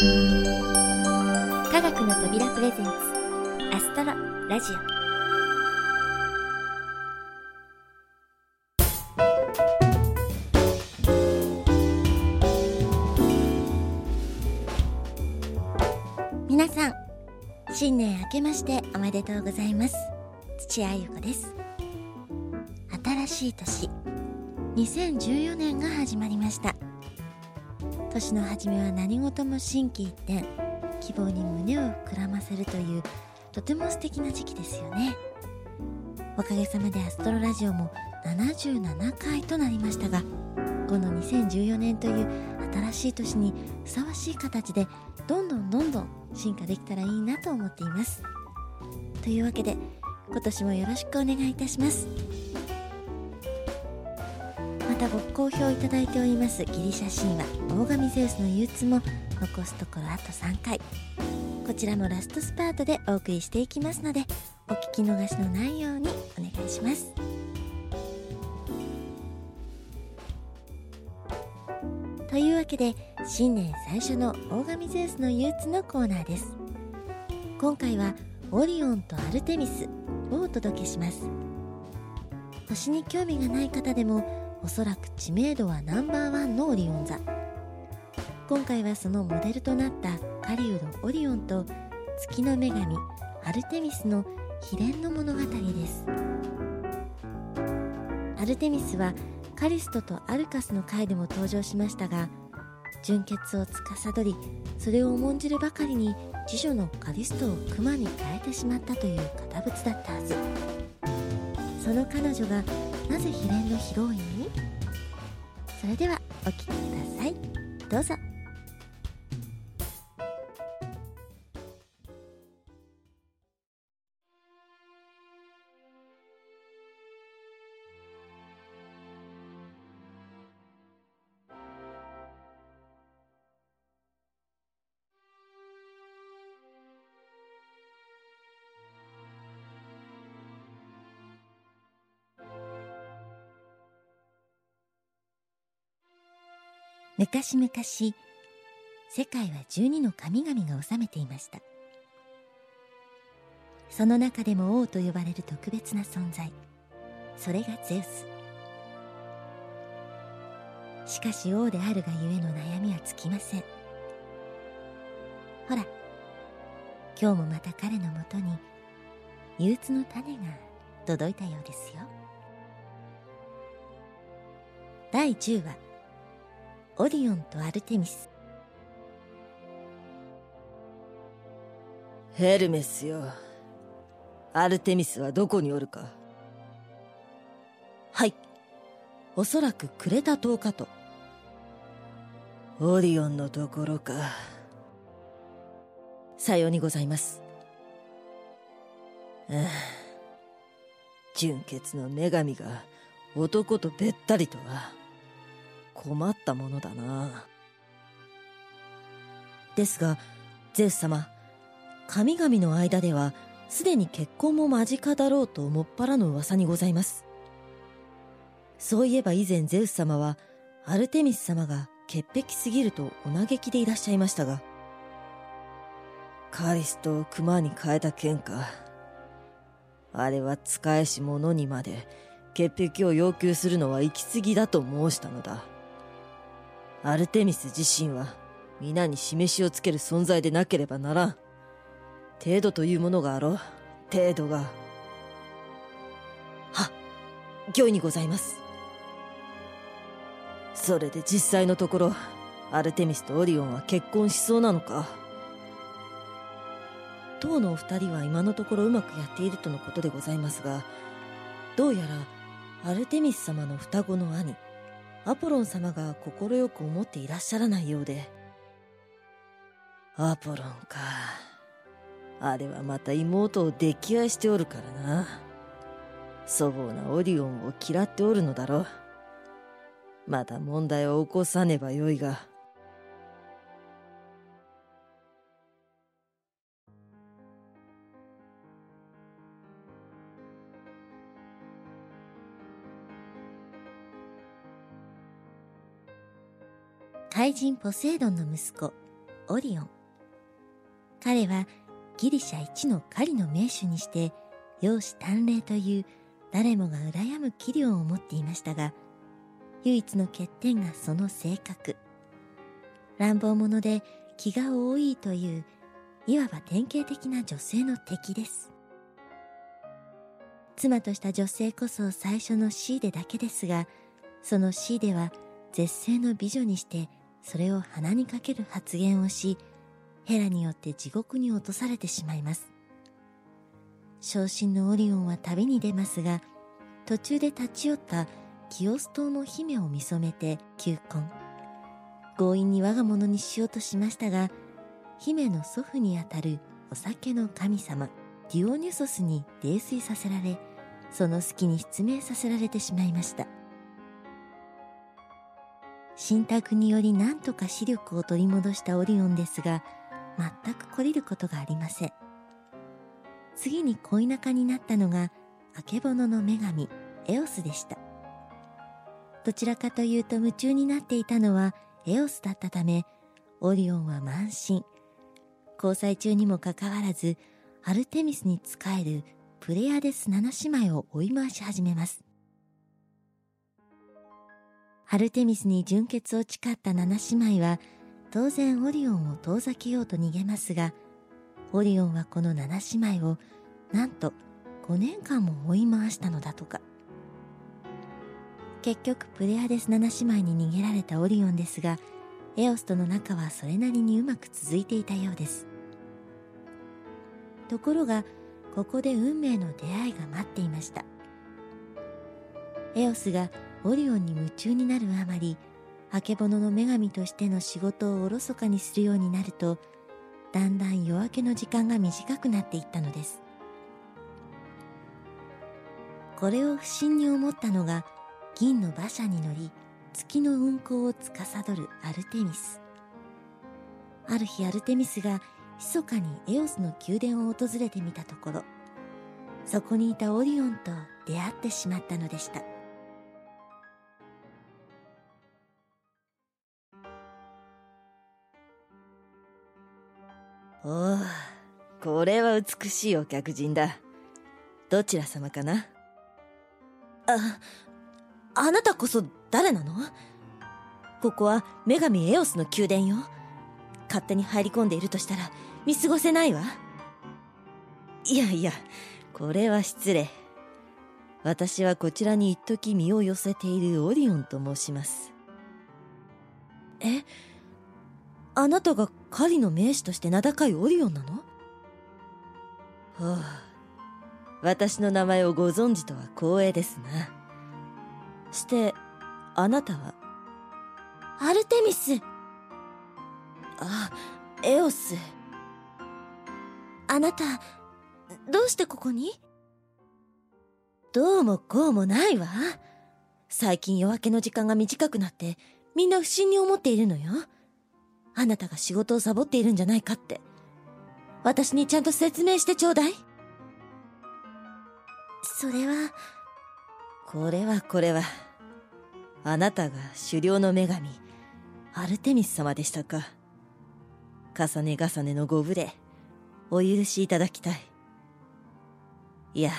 科学の扉プレゼンツアストロラジオ。皆さん新年明けましておめでとうございます。土屋ゆ子です。新しい年2014年が始まりました。年の初めは何事も心機一転希望に胸を膨らませるというとても素敵な時期ですよね。おかげさまでアストロラジオも77回となりましたがこの2014年という新しい年にふさわしい形でどんどんどんどん進化できたらいいなと思っています。というわけで今年もよろしくお願いいたします。たご好評いただいておりますギリシャ神話大神ゼウスの憂鬱も残すところあと3回。こちらもラストスパートでお送りしていきますのでお聞き逃しのないようにお願いします。というわけで新年最初の大神ゼウスの憂鬱のコーナーです。今回はオリオンとアルテミスをお届けします。星に興味がない方でもおそらく知名度はナンバーワンのオリオン座。今回はそのモデルとなったカリウド・オリオンと月の女神アルテミスの秘伝の物語です。アルテミスはカリストとアルカスの回でも登場しましたが純潔を司りそれを重んじるばかりに次女のカリストを熊に変えてしまったという堅物だったはず。その彼女がなぜ秘伝のヒロインれではお聴きください。どうぞ。昔々世界は12の神々が治めていました。その中でも王と呼ばれる特別な存在。それがゼウス。しかし王であるがゆえの悩みは尽きません。ほら今日もまた彼のもとに憂鬱の種が届いたようですよ。第10話。オリオンとアルテミス。ヘルメスよ。アルテミスはどこにおるか。はい。おそらくクレタ島かと。オリオンのところか。さようにございます。ああ純潔の女神が男とべったりとは困ったものだな。ですがゼウス様神々の間ではすでに結婚も間近だろうともっぱらの噂にございます。そういえば以前ゼウス様はアルテミス様が潔癖すぎるとお嘆きでいらっしゃいましたが。カリストを熊に変えた件か。あれは使えし者にまで潔癖を要求するのは行き過ぎだと申したのだ。アルテミス自身は皆に示しをつける存在でなければならん。程度というものがあろう。程度が。は御意にございます。それで実際のところアルテミスとオリオンは結婚しそうなのか。当のお二人は今のところうまくやっているとのことでございますがどうやらアルテミス様の双子の兄アポロン様が快く思っていらっしゃらないようで。アポロンか。あれはまた妹を溺愛しておるからな。粗暴なオリオンを嫌っておるのだろう。また問題を起こさねばよいが。怪人ポセイドンの息子オリオン。彼はギリシャ一の狩りの名手にして容姿端麗という誰もが羨む器量を持っていましたが唯一の欠点がその性格。乱暴者で気が多いといういわば典型的な女性の敵です。妻とした女性こそ最初のシーデだけですがそのシーデは絶世の美女にしてそれを鼻にかける発言をしヘラによって地獄に落とされてしまいます。昇進のオリオンは旅に出ますが途中で立ち寄ったキオス島の姫を見初めて求婚。強引に我が物にしようとしましたが姫の祖父にあたるお酒の神様ディオニュソスに泥酔させられその隙に失明させられてしまいました。信託により何とか視力を取り戻したオリオンですが全く懲りることがありません。次に恋仲になったのがあけぼのの女神エオスでした。どちらかというと夢中になっていたのはエオスだったためオリオンは慢心。交際中にもかかわらずアルテミスに仕えるプレアデス7姉妹を追い回し始めます。アルテミスに純潔を誓った7姉妹は当然オリオンを遠ざけようと逃げますがオリオンはこの7姉妹をなんと5年間も追い回したのだとか。結局プレアデス7姉妹に逃げられたオリオンですがエオスとの仲はそれなりにうまく続いていたようです。ところがここで運命の出会いが待っていました。エオスがオリオンに夢中になるあまりあけぼのの女神としての仕事をおろそかにするようになるとだんだん夜明けの時間が短くなっていったのです。これを不審に思ったのが銀の馬車に乗り月の運行を司るアルテミス。ある日アルテミスが密かにエオスの宮殿を訪れてみたところそこにいたオリオンと出会ってしまったのでした。おおこれは美しいお客人だ。どちら様かな？ああなたこそ誰なの？ここは女神エオスの宮殿よ。勝手に入り込んでいるとしたら見過ごせないわ。いやいやこれは失礼。私はこちらに一時身を寄せているオリオンと申します。えあなたが狩りの名手として名高いオリオンなの？ほう私の名前をご存知とは光栄ですな。してあなたは？アルテミス。あエオス。あなたどうしてここに？どうもこうもないわ。最近夜明けの時間が短くなってみんな不審に思っているのよあなたが仕事をサボっているんじゃないかって。私にちゃんと説明してちょうだい。それはこれはこれはあなたが狩猟の女神アルテミス様でしたか。重ね重ねのご無礼お許しいただきたい。いや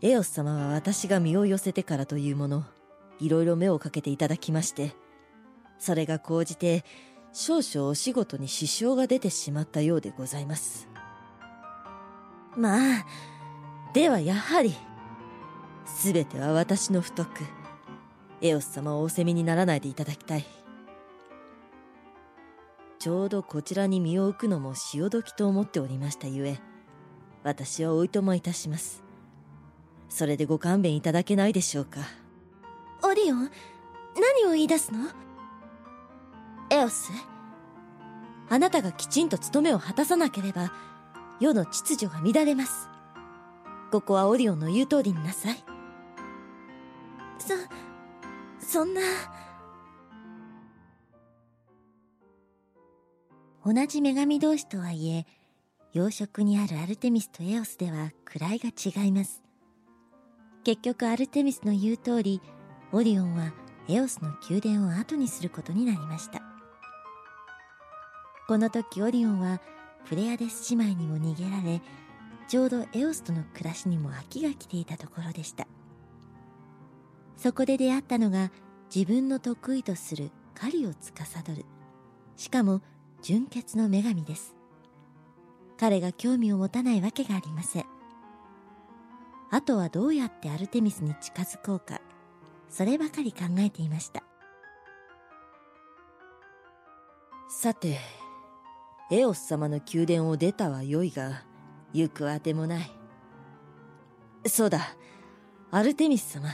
エオス様は私が身を寄せてからというものいろいろ目をかけていただきましてそれが高じて少々お仕事に支障が出てしまったようでございます。まあではやはり全ては私の不徳。エオス様をお責めにならないでいただきたい。ちょうどこちらに身を置くのも潮時と思っておりましたゆえ私はおいとまいたします。それでご勘弁いただけないでしょうか。オリオン何を言い出すの？エオスあなたがきちんと務めを果たさなければ世の秩序が乱れます。ここはオリオンの言う通りになさい。そそんな。同じ女神同士とはいえ養殖にあるアルテミスとエオスでは位が違います。結局アルテミスの言う通りオリオンはエオスの宮殿を後にすることになりました。この時オリオンはプレアデス姉妹にも逃げられちょうどエオスとの暮らしにも飽きが来ていたところでした。そこで出会ったのが自分の得意とする狩りを司る。しかも純潔の女神です。彼が興味を持たないわけがありません。あとはどうやってアルテミスに近づこうか。そればかり考えていました。さてエオス様の宮殿を出たはよいが行くあてもない。そうだ。アルテミス様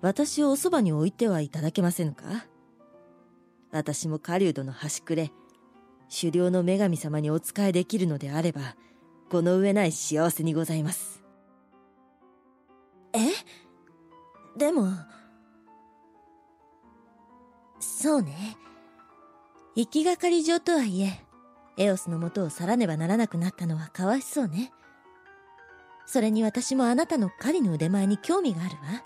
私をおそばに置いてはいただけませんか？私も狩人の端くれ狩猟の女神様にお仕えできるのであればこの上ない幸せにございます。え？でもそうね。行きがかり上とはいえエオスの元を去らねばならなくなったのはかわいそうね。それに私もあなたの狩りの腕前に興味があるわ。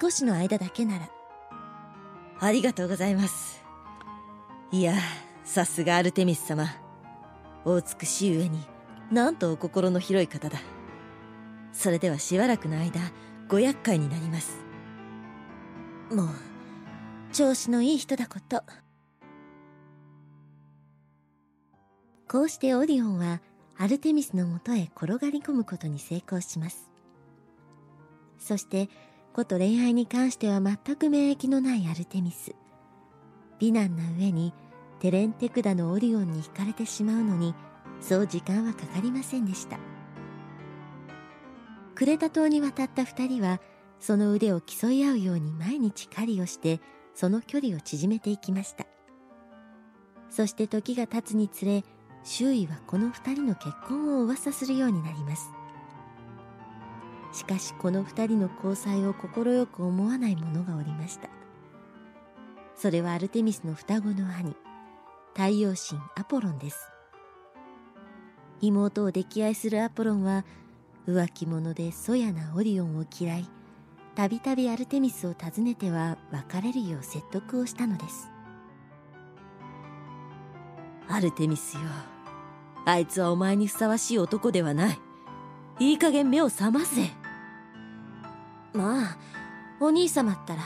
少しの間だけなら。ありがとうございます。いやさすがアルテミス様。お美しい上になんとお心の広い方だ。それではしばらくの間ご厄介になります。もう調子のいい人だこと。こうしてオリオンはアルテミスのもとへ転がり込むことに成功します。そしてこと恋愛に関しては全く免疫のないアルテミス。美男な上にテレンテクダのオリオンに惹かれてしまうのにそう時間はかかりませんでした。クレタ島に渡った二人はその腕を競い合うように毎日狩りをしてその距離を縮めていきました。そして時が経つにつれ周囲はこの二人の結婚を噂するようになります。しかしこの二人の交際を快く思わない者がおりました。それはアルテミスの双子の兄太陽神アポロンです。妹を溺愛するアポロンは浮気者でそやなオリオンを嫌いたびたびアルテミスを訪ねては別れるよう説得をしたのです。アルテミスよ。あいつはお前にふさわしい男ではない。いい加減目を覚ませ。まあお兄様ったら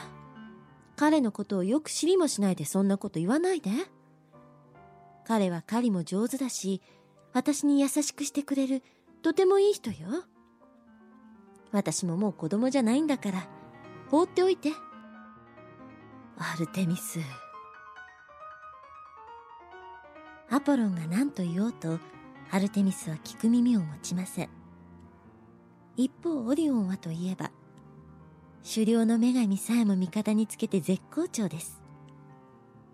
彼のことをよく知りもしないでそんなこと言わないで。彼は狩りも上手だし私に優しくしてくれるとてもいい人よ。私ももう子供じゃないんだから放っておいて。アルテミスアポロンが何と言おうとアルテミスは聞く耳を持ちません。一方オリオンはといえば狩猟の女神さえも味方につけて絶好調です。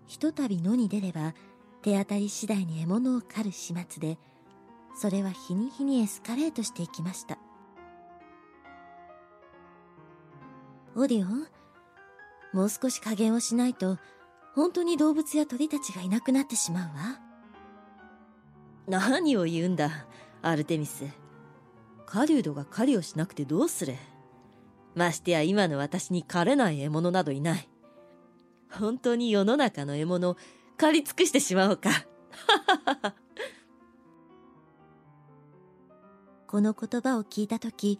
ひとたび野に出れば手当たり次第に獲物を狩る始末でそれは日に日にエスカレートしていきました。オリオンもう少し加減をしないと本当に動物や鳥たちがいなくなってしまうわ。何を言うんだアルテミス。狩人が狩りをしなくてどうする？ましてや今の私に狩れない獲物などいない。本当に世の中の獲物狩り尽くしてしまおうか。この言葉を聞いた時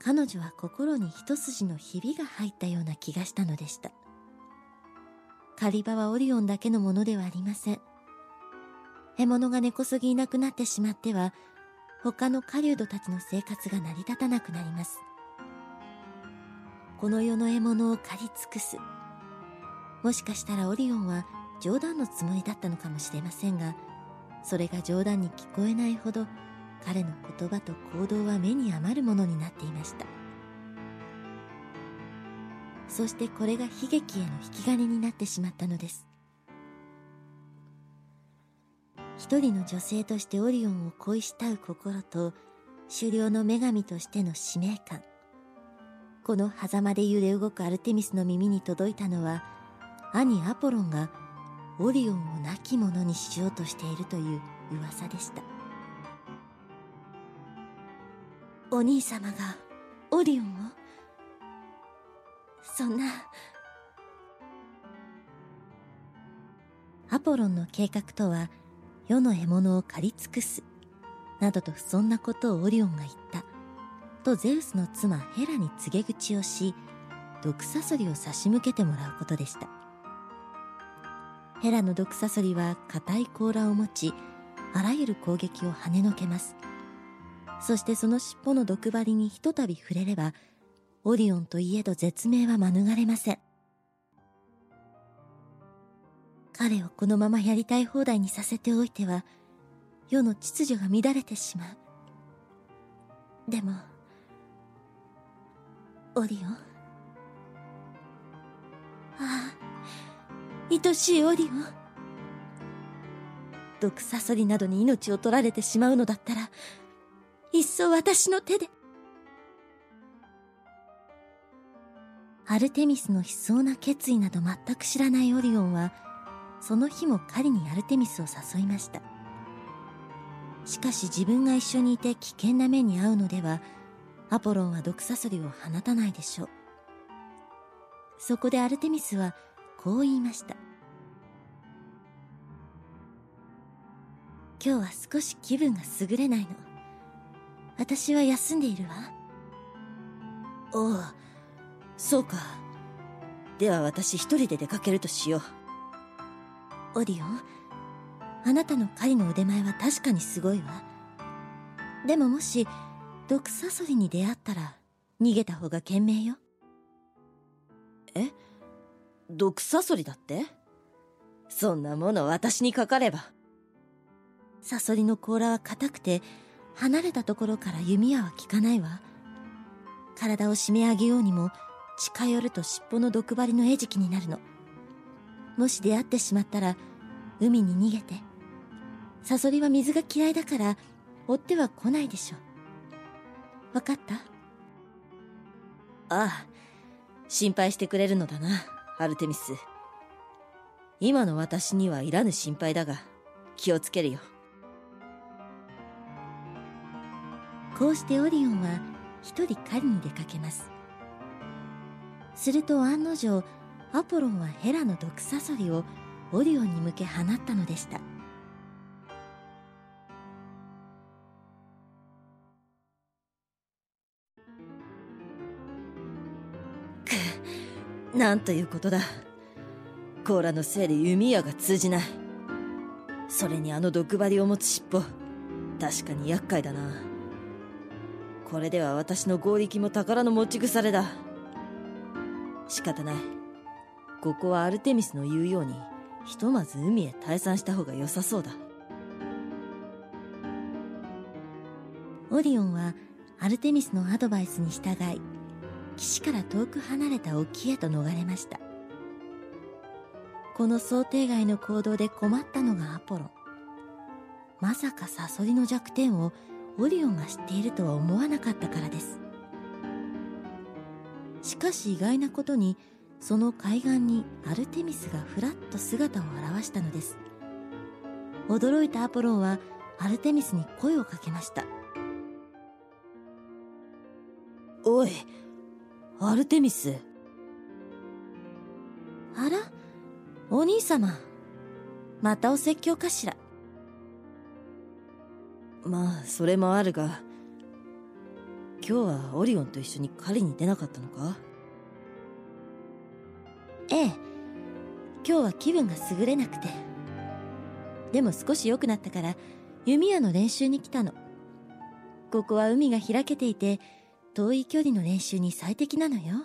彼女は心に一筋のひびが入ったような気がしたのでした。狩り場はオリオンだけのものではありません。獲物が根こそぎいなくなってしまっては他の狩人たちの生活が成り立たなくなります。この世の獲物を狩り尽くす。もしかしたらオリオンは冗談のつもりだったのかもしれませんがそれが冗談に聞こえないほど彼の言葉と行動は目に余るものになっていました。そしてこれが悲劇への引き金になってしまったのです。一人の女性としてオリオンを恋したう心と狩猟の女神としての使命感。この狭間で揺れ動くアルテミスの耳に届いたのは兄アポロンがオリオンを亡き者にしようとしているという噂でした。お兄様がオリオンを？そんな。アポロンの計画とは世の獲物を狩り尽くす。などとそんなことをオリオンが言った。とゼウスの妻ヘラに告げ口をし毒サソリを差し向けてもらうことでした。ヘラの毒サソリは硬い甲羅を持ちあらゆる攻撃を跳ねのけます。そしてその尻尾の毒針にひとたび触れればオリオンといえど絶命は免れません。彼をこのままやりたい放題にさせておいては世の秩序が乱れてしまう。でもオリオン？ああ愛しいオリオン？毒サソリなどに命を取られてしまうのだったらいっそ私の手で。アルテミスの悲壮な決意など全く知らないオリオンはその日も狩りにアルテミスを誘いました。しかし自分が一緒にいて危険な目に遭うのではアポロンは毒サソリを放たないでしょう。そこでアルテミスはこう言いました。今日は少し気分が優れないの。私は休んでいるわ。おうそうか。では私一人で出かけるとしよう。オリオン？あなたの狩りの腕前は確かにすごいわ。でももし毒サソリに出会ったら逃げた方が賢明よ。え？毒サソリだって？そんなもの私にかかれば。サソリの甲羅は硬くて離れたところから弓矢は効かないわ。体を締め上げようにも近寄ると尻尾の毒針の餌食になるのもし出会ってしまったら海に逃げてサソリは水が嫌いだから追っては来ないでしょ分かった？ああ心配してくれるのだなアルテミス。今の私にはいらぬ心配だが気をつけるよ。こうしてオリオンは一人狩りに出かけます。すると案の定アポロンはヘラの毒サソリをオリオンに向け放ったのでした。くなんということだ。甲羅のせいで弓矢が通じない。それにあの毒針を持つ尻尾。確かに厄介だな。これでは私の合力も宝の持ち腐れだ。仕方ない。ここはアルテミスの言うようにひとまず海へ退散した方が良さそうだ。オリオンはアルテミスのアドバイスに従い岸から遠く離れた沖へと逃れました。この想定外の行動で困ったのがアポロ。ンまさかサソリの弱点をオリオンが知っているとは思わなかったからです。しかし意外なことにその海岸にアルテミスがふらっと姿を現したのです。驚いたアポロンはアルテミスに声をかけました。おいアルテミス？あらお兄様。またお説教かしら。まあそれもあるが今日はオリオンと一緒に狩りに出なかったのか？ええ。今日は気分が優れなくて。でも少し良くなったから弓矢の練習に来たの。ここは海が開けていて遠い距離の練習に最適なのよ。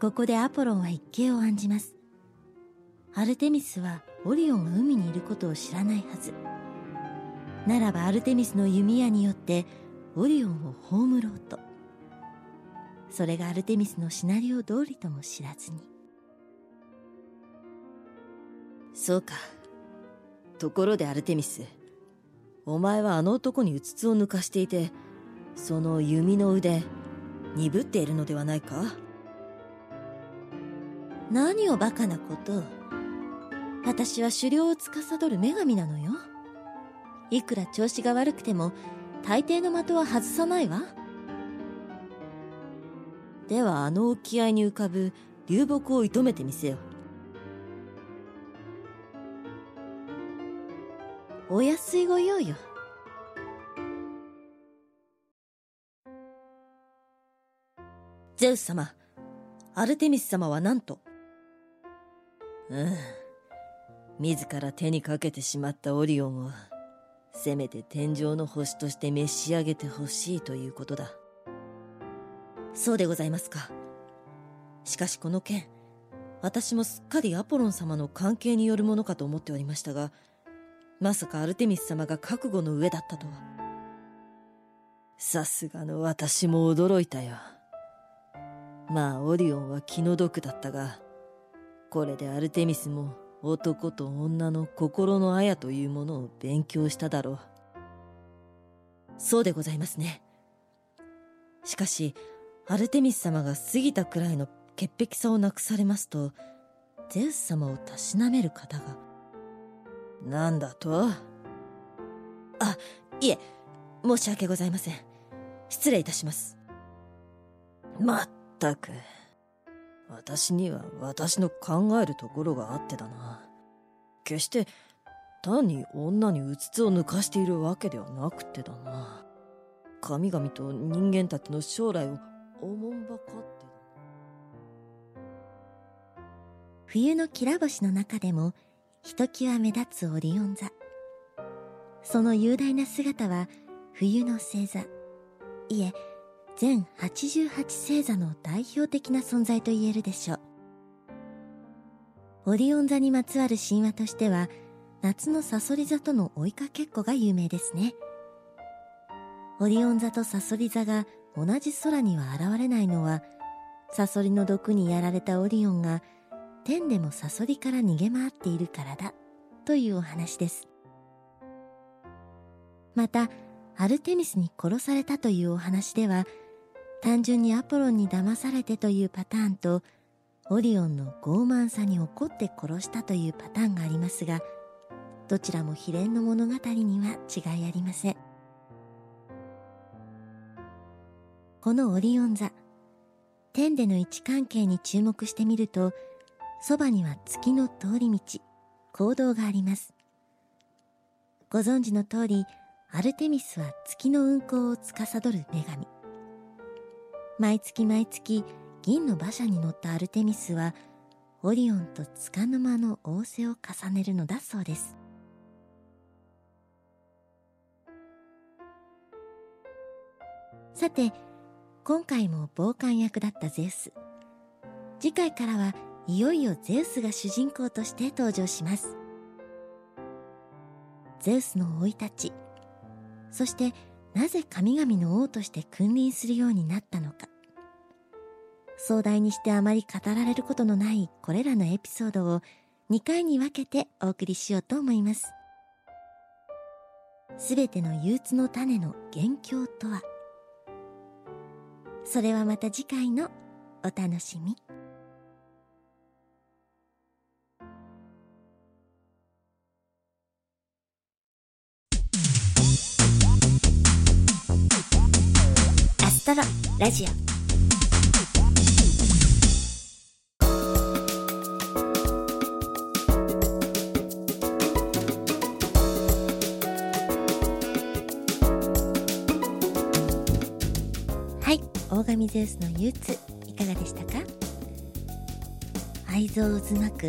ここでアポロンは一計を案じます。アルテミスはオリオンが海にいることを知らないはず。ならばアルテミスの弓矢によってオリオンを葬ろうと。それがアルテミスのシナリオ通りとも知らずに。そうか。ところでアルテミスお前はあの男にうつつを抜かしていてその弓の腕鈍っているのではないか？何をバカなこと私は狩猟を司る女神なのよ。いくら調子が悪くても大抵の的は外さないわではあの沖合に浮かぶ流木を射止めてみせよお安いご用よ。ゼウス様アルテミス様は何と。うん。自ら手にかけてしまったオリオンをせめて天上の星として召し上げてほしいということだ。そうでございますか。しかしこの件私もすっかりアポロン様の関係によるものかと思っておりましたがまさかアルテミス様が覚悟の上だったとは。さすがの私も驚いたよ。まあオリオンは気の毒だったがこれでアルテミスも男と女の心の綾というものを勉強しただろう。そうでございますね。しかしアルテミス様が過ぎたくらいの潔癖さをなくされますとゼウス様をたしなめる方が。何だと？あいえ申し訳ございません。失礼いたします。まったく。私には私の考えるところがあってだな。決して単に女にうつつを抜かしているわけではなくてだな。神々と人間たちの将来をおもんばかって冬のきら星の中でもひときわ目立つオリオン座その雄大な姿は冬の星座。いえ全88星座の代表的な存在と言えるでしょう。オリオン座にまつわる神話としては夏のサソリ座との追いかけっこが有名ですね。オリオン座とサソリ座が同じ空には現れないのはサソリの毒にやられたオリオンが天でもサソリから逃げ回っているからだというお話です。またアルテミスに殺されたというお話では単純にアポロンに騙されてというパターンとオリオンの傲慢さに怒って殺したというパターンがありますがどちらも秘伝の物語には違いありません。このオリオン座。天での位置関係に注目してみるとそばには月の通り道行動があります。ご存知の通りアルテミスは月の運行を司る女神。毎月毎月銀の馬車に乗ったアルテミスはオリオンと束の間の仰せを重ねるのだそうです。さて今回も傍観役だったゼウス。次回からはいよいよゼウスが主人公として登場します。ゼウスの生い立ちそしてなぜ神々の王として君臨するようになったのか。壮大にしてあまり語られることのないこれらのエピソードを2回に分けてお送りしようと思います。すべての憂鬱の種の元凶とは？それはまた次回のお楽しみ。アストロラジオ。はい大神ゼウスの憂鬱いかがでしたか？愛憎渦巻く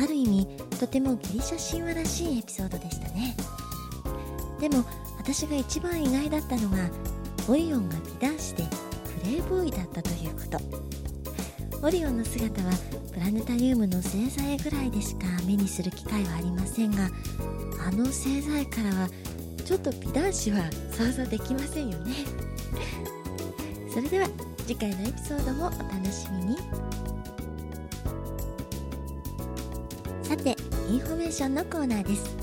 ある意味とてもギリシャ神話らしいエピソードでしたね。でも私が一番意外だったのがオリオンが美男子でプレイボーイだったということ。オリオンの姿はプラネタリウムの星座絵ぐらいでしか目にする機会はありませんがあの星座絵からはちょっと美男子は想像できませんよね。それでは次回のエピソードもお楽しみに。さてインフォメーションのコーナーです。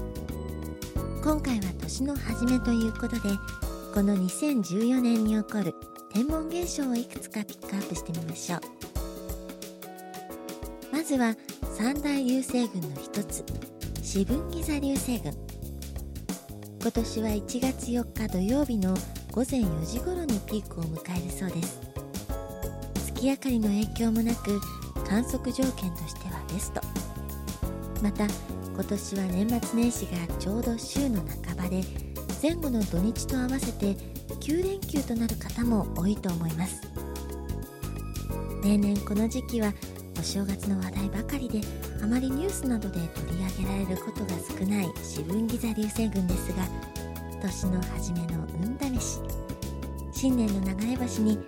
今回は年の初めということでこの2014年に起こる天文現象をいくつかピックアップしてみましょう。まずは三大流星群の一つ四分ギザ流星群。今年は1月4日土曜日の午前4時頃にピークを迎えるそうです。月明かりの影響もなく観測条件としてはベスト。また今年は年末年始がちょうど週の半ばで前後の土日と合わせて9連休となる方も多いと思います。例年この時期はお正月の話題ばかりであまりニュースなどで取り上げられることが少ない四分ギザ流星群ですが年の初めの運試し。新年の流れ星に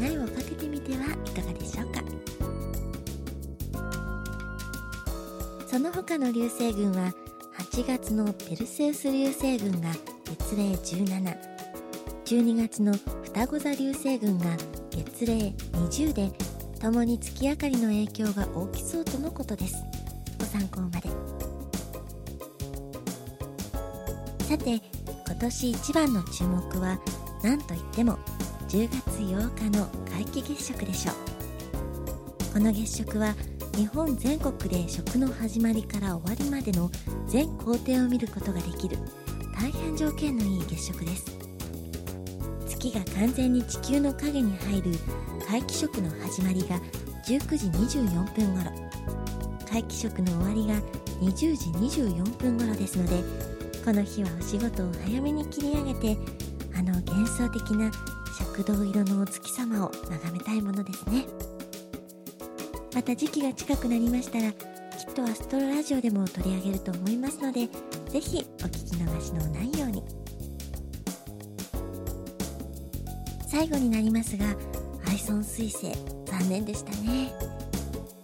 願いをかけてみてはいかがでしょうか？その他の流星群は8月のペルセウス流星群が月齢17 12月の双子座流星群が月齢20で共に月明かりの影響が大きそうとのことです。ご参考まで。さて年一番の注目は何といっても10月8日の皆既月食でしょう。この月食は日本全国で食の始まりから終わりまでの全工程を見ることができる大変条件のいい月食です。月が完全に地球の影に入る皆既食の始まりが19時24分頃。皆既食の終わりが20時24分頃ですのでこの日はお仕事を早めに切り上げてあの幻想的な赤銅色のお月様を眺めたいものですね。また時期が近くなりましたらきっとアストロラジオでも取り上げると思いますのでぜひお聞き逃しのないように。最後になりますがアイソン彗星残念でしたね。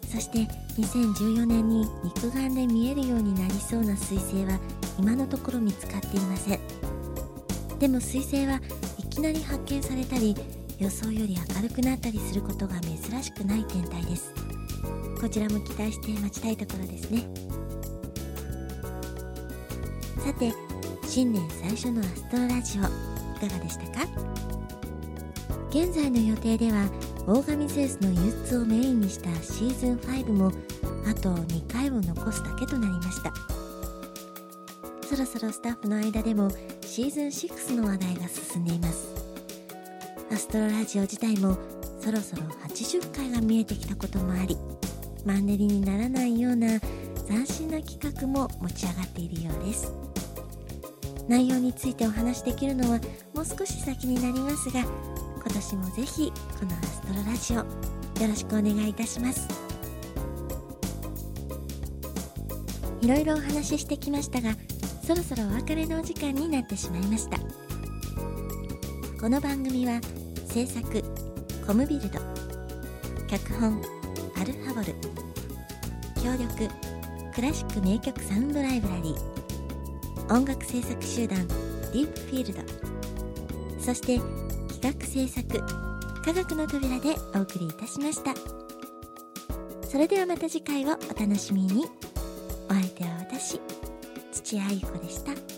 そして2014年に肉眼で見えるようになりそうな彗星は今のところ見つかっていません。でも彗星はいきなり発見されたり予想より明るくなったりすることが珍しくない天体です。こちらも期待して待ちたいところですね。さて新年最初のアストロラジオいかがでしたか？現在の予定ではオーガミゼウスの憂鬱をメインにしたシーズン5もあと2回を残すだけとなりました。そろそろスタッフの間でもシーズン6の話題が進んでいます。アストロラジオ自体もそろそろ80回が見えてきたこともありマンネリにならないような斬新な企画も持ち上がっているようです。内容についてお話しできるのはもう少し先になりますが今年もぜひこのアストロラジオよろしくお願いいたします。いろいろお話ししてきましたがそろそろお別れのお時間になってしまいました。この番組は制作コムビルド脚本アルハボル協力クラシック名曲サウンドライブラリー音楽制作集団ディープフィールドそして企画制作科学の扉でお送りいたしました。それではまた次回をお楽しみに。お相手は内愛子でした。